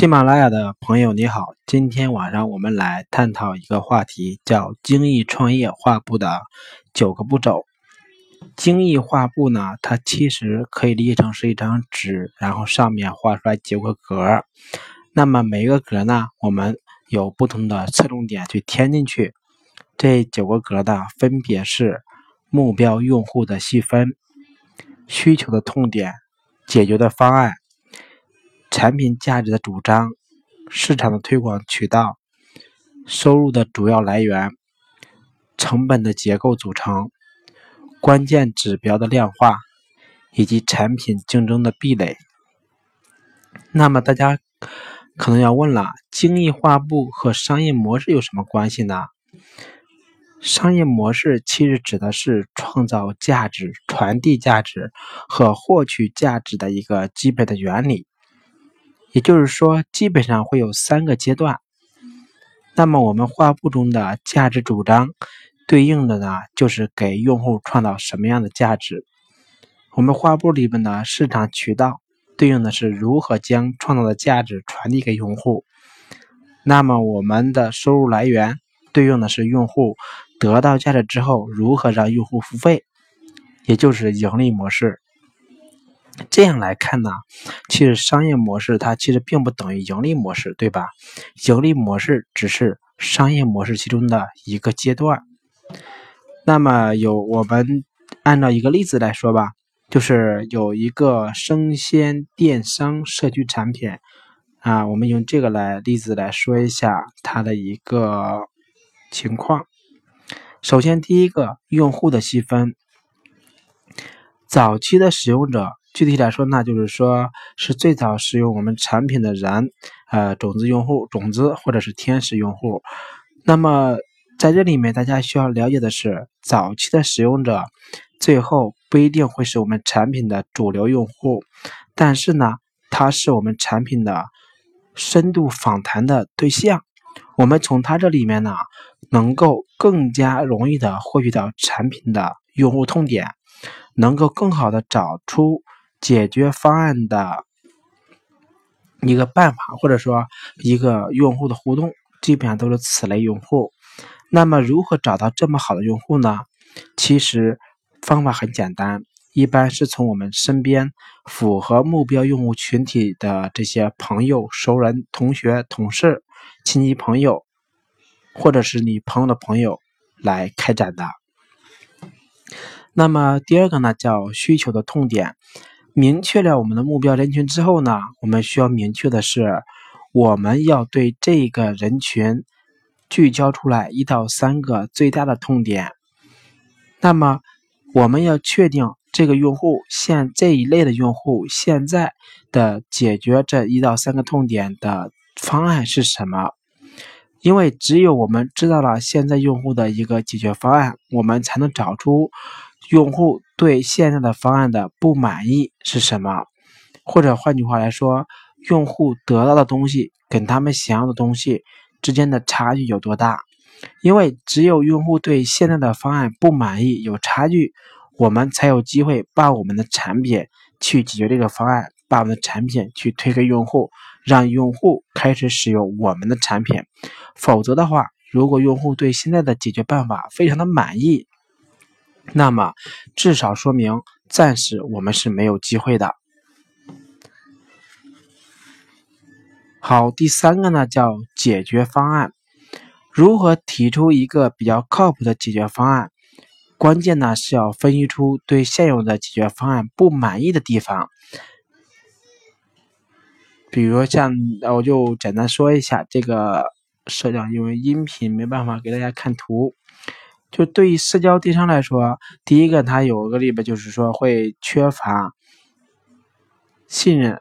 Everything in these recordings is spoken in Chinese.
喜马拉雅的朋友你好，今天晚上我们来探讨一个话题，叫精益创业画布的九个步骤。精益画布呢，它其实可以理解成是一张纸，然后上面画出来九个格。那么每一个格呢，我们有不同的侧重点去填进去。这九个格呢，分别是目标用户的细分、需求的痛点、解决的方案。产品价值的主张、市场的推广渠道、收入的主要来源、成本的结构组成、关键指标的量化，以及产品竞争的壁垒。那么大家可能要问了：精益化部和商业模式有什么关系呢？商业模式其实指的是创造价值、传递价值和获取价值的一个基本的原理。也就是说，基本上会有三个阶段。那么，我们画布中的价值主张，对应的呢，就是给用户创造什么样的价值。我们画布里面的市场渠道，对应的是如何将创造的价值传递给用户。那么，我们的收入来源，对应的是用户得到价值之后，如何让用户付费，也就是盈利模式。这样来看呢，其实商业模式它其实并不等于盈利模式，对吧？盈利模式只是商业模式其中的一个阶段。那么有我们按照一个例子来说吧，就是有一个生鲜电商社区产品啊，我们用这个来例子来说一下它的一个情况。首先第一个用户的细分，早期的使用者。具体来说，呢就是说是最早使用我们产品的人，呃，种子用户、种子或者是天使用户。那么在这里面，大家需要了解的是，早期的使用者最后不一定会是我们产品的主流用户，但是呢，他是我们产品的深度访谈的对象。我们从他这里面呢，能够更加容易的获取到产品的用户痛点，能够更好的找出。解决方案的一个办法，或者说一个用户的互动，基本上都是此类用户。那么，如何找到这么好的用户呢？其实方法很简单，一般是从我们身边符合目标用户群体的这些朋友、熟人、同学、同事、亲戚朋友，或者是你朋友的朋友来开展的。那么第二个呢，叫需求的痛点。明确了我们的目标人群之后呢，我们需要明确的是，我们要对这个人群聚焦出来一到三个最大的痛点。那么，我们要确定这个用户现这一类的用户现在的解决这一到三个痛点的方案是什么？因为只有我们知道了现在用户的一个解决方案，我们才能找出。用户对现在的方案的不满意是什么？或者换句话来说，用户得到的东西跟他们想要的东西之间的差距有多大？因为只有用户对现在的方案不满意、有差距，我们才有机会把我们的产品去解决这个方案，把我们的产品去推给用户，让用户开始使用我们的产品。否则的话，如果用户对现在的解决办法非常的满意，那么，至少说明暂时我们是没有机会的。好，第三个呢叫解决方案，如何提出一个比较靠谱的解决方案？关键呢是要分析出对现有的解决方案不满意的地方。比如像，我就简单说一下这个社交，因为音频没办法给大家看图。就对于社交电商来说，第一个它有个里边就是说会缺乏信任，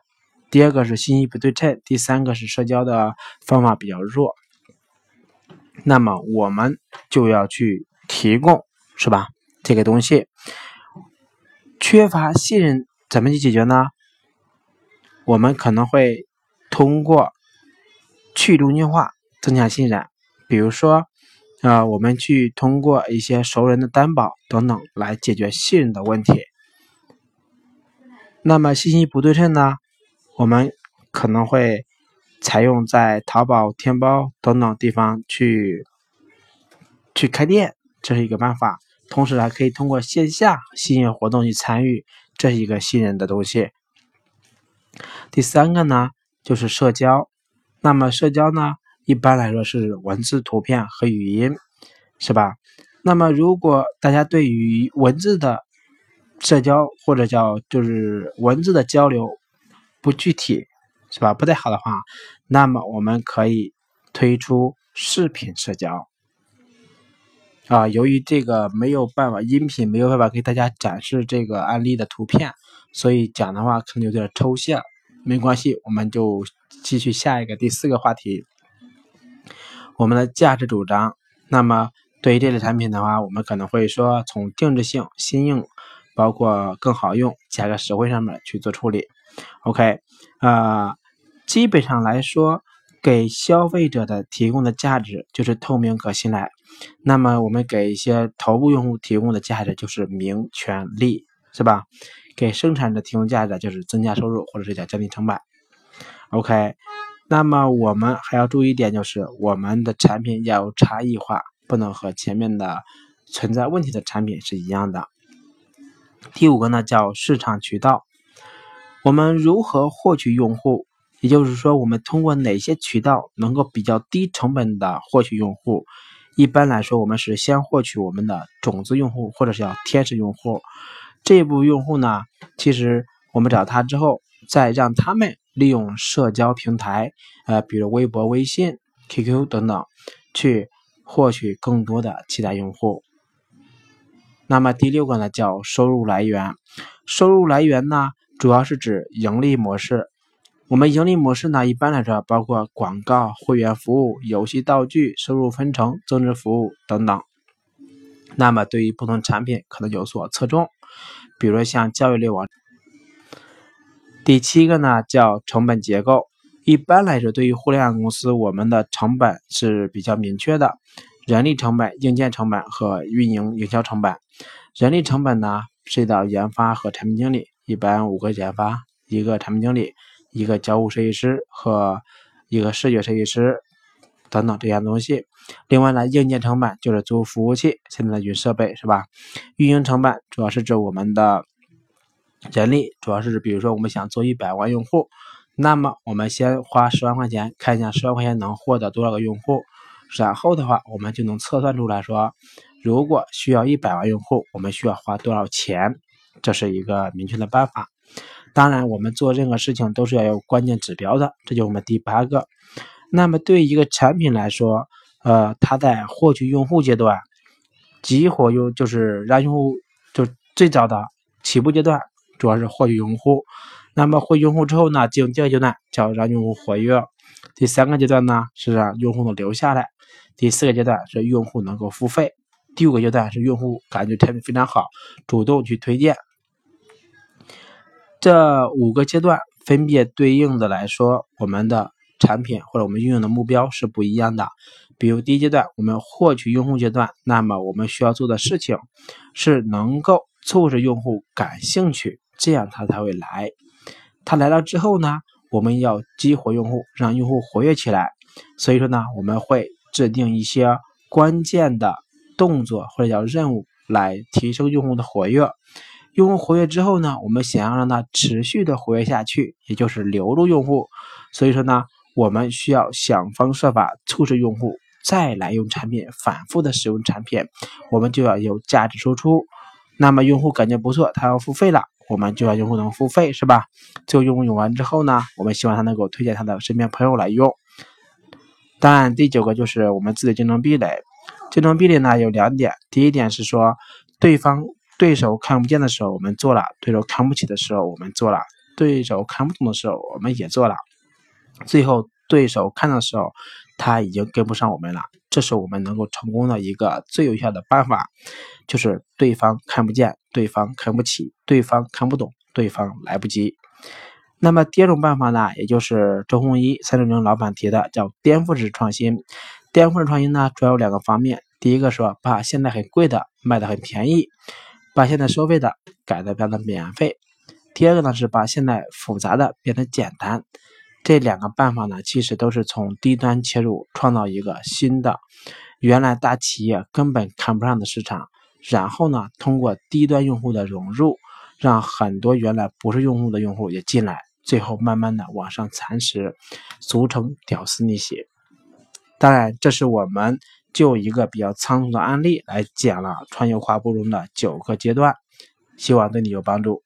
第二个是信息不对称，第三个是社交的方法比较弱。那么我们就要去提供，是吧？这个东西缺乏信任怎么去解决呢？我们可能会通过去中心化增强信任，比如说。啊，我们去通过一些熟人的担保等等来解决信任的问题。那么信息不对称呢？我们可能会采用在淘宝、天猫等等地方去去开店，这是一个办法。同时还可以通过线下吸引活动去参与，这是一个吸引人的东西。第三个呢，就是社交。那么社交呢，一般来说是文字、图片和语音，是吧？那么如果大家对于文字的社交或者叫就是文字的交流不具体，是吧？不太好的话，那么我们可以推出视频社交。啊，由于这个没有办法，音频没有办法给大家展示这个案例的图片，所以讲的话可能有点抽象。没关系，我们就继续下一个第四个话题，我们的价值主张。那么对于这类产品的话，我们可能会说从定制性、新颖，包括更好用、价格实惠上面去做处理。OK，啊，基本上来说，给消费者的提供的价值就是透明可信赖。那么我们给一些头部用户提供的价值就是名、权、利，是吧？给生产者提供价值就是增加收入或者是叫降低成本。OK，那么我们还要注意一点就是我们的产品要有差异化，不能和前面的存在问题的产品是一样的。第五个呢叫市场渠道，我们如何获取用户？也就是说，我们通过哪些渠道能够比较低成本的获取用户？一般来说，我们是先获取我们的种子用户，或者是叫天使用户。这部用户呢，其实我们找他之后，再让他们利用社交平台，呃，比如微博、微信、QQ 等等，去获取更多的其他用户。那么第六个呢，叫收入来源。收入来源呢，主要是指盈利模式。我们盈利模式呢，一般来说包括广告、会员服务、游戏道具、收入分成、增值服务等等。那么对于不同产品可能有所侧重，比如说像教育类网。第七个呢叫成本结构。一般来说，对于互联网公司，我们的成本是比较明确的：人力成本、硬件成本和运营营销成本。人力成本呢涉及到研发和产品经理，一般五个研发，一个产品经理。一个交互设计师和一个视觉设计师等等这样东西。另外呢，硬件成本就是租服务器、现在的云设备是吧？运营成本主要是指我们的人力，主要是比如说我们想做一百万用户，那么我们先花十万块钱看一下十万块钱能获得多少个用户，然后的话我们就能测算出来说，如果需要一百万用户，我们需要花多少钱，这是一个明确的办法。当然，我们做任何事情都是要有关键指标的，这就是我们第八个。那么，对于一个产品来说，呃，它在获取用户阶段，激活用就是让用户就最早的起步阶段，主要是获取用户。那么获取用户之后呢，进入第二阶段叫让用户活跃，第三个阶段呢是让用户能留下来，第四个阶段是用户能够付费，第五个阶段是用户感觉产品非常好，主动去推荐。这五个阶段分别对应的来说，我们的产品或者我们运用的目标是不一样的。比如第一阶段，我们获取用户阶段，那么我们需要做的事情是能够促使用户感兴趣，这样他才会来。他来了之后呢，我们要激活用户，让用户活跃起来。所以说呢，我们会制定一些关键的动作或者叫任务来提升用户的活跃。用户活跃之后呢，我们想要让它持续的活跃下去，也就是留住用户。所以说呢，我们需要想方设法促使用户再来用产品，反复的使用产品。我们就要有价值输出。那么用户感觉不错，他要付费了，我们就要用户能付费，是吧？最后用用完之后呢，我们希望他能够推荐他的身边朋友来用。当然，第九个就是我们自己的竞争壁垒。竞争壁垒呢有两点，第一点是说对方。对手看不见的时候，我们做了；对手看不起的时候，我们做了；对手看不懂的时候，我们也做了。最后，对手看的时候，他已经跟不上我们了。这是我们能够成功的一个最有效的办法，就是对方看不见，对方看不起，对方看不懂，对方来不及。那么第二种办法呢，也就是周鸿祎三六零老板提的，叫颠覆式创新。颠覆式创新呢，主要有两个方面：第一个说把现在很贵的卖的很便宜。把现在收费的改的变得免费。第二个呢是把现在复杂的变得简单，这两个办法呢，其实都是从低端切入，创造一个新的原来大企业根本看不上的市场，然后呢，通过低端用户的融入，让很多原来不是用户的用户也进来，最后慢慢的往上蚕食，俗称屌丝逆袭。当然，这是我们就一个比较仓促的案例来讲了创业跨步中的九个阶段，希望对你有帮助。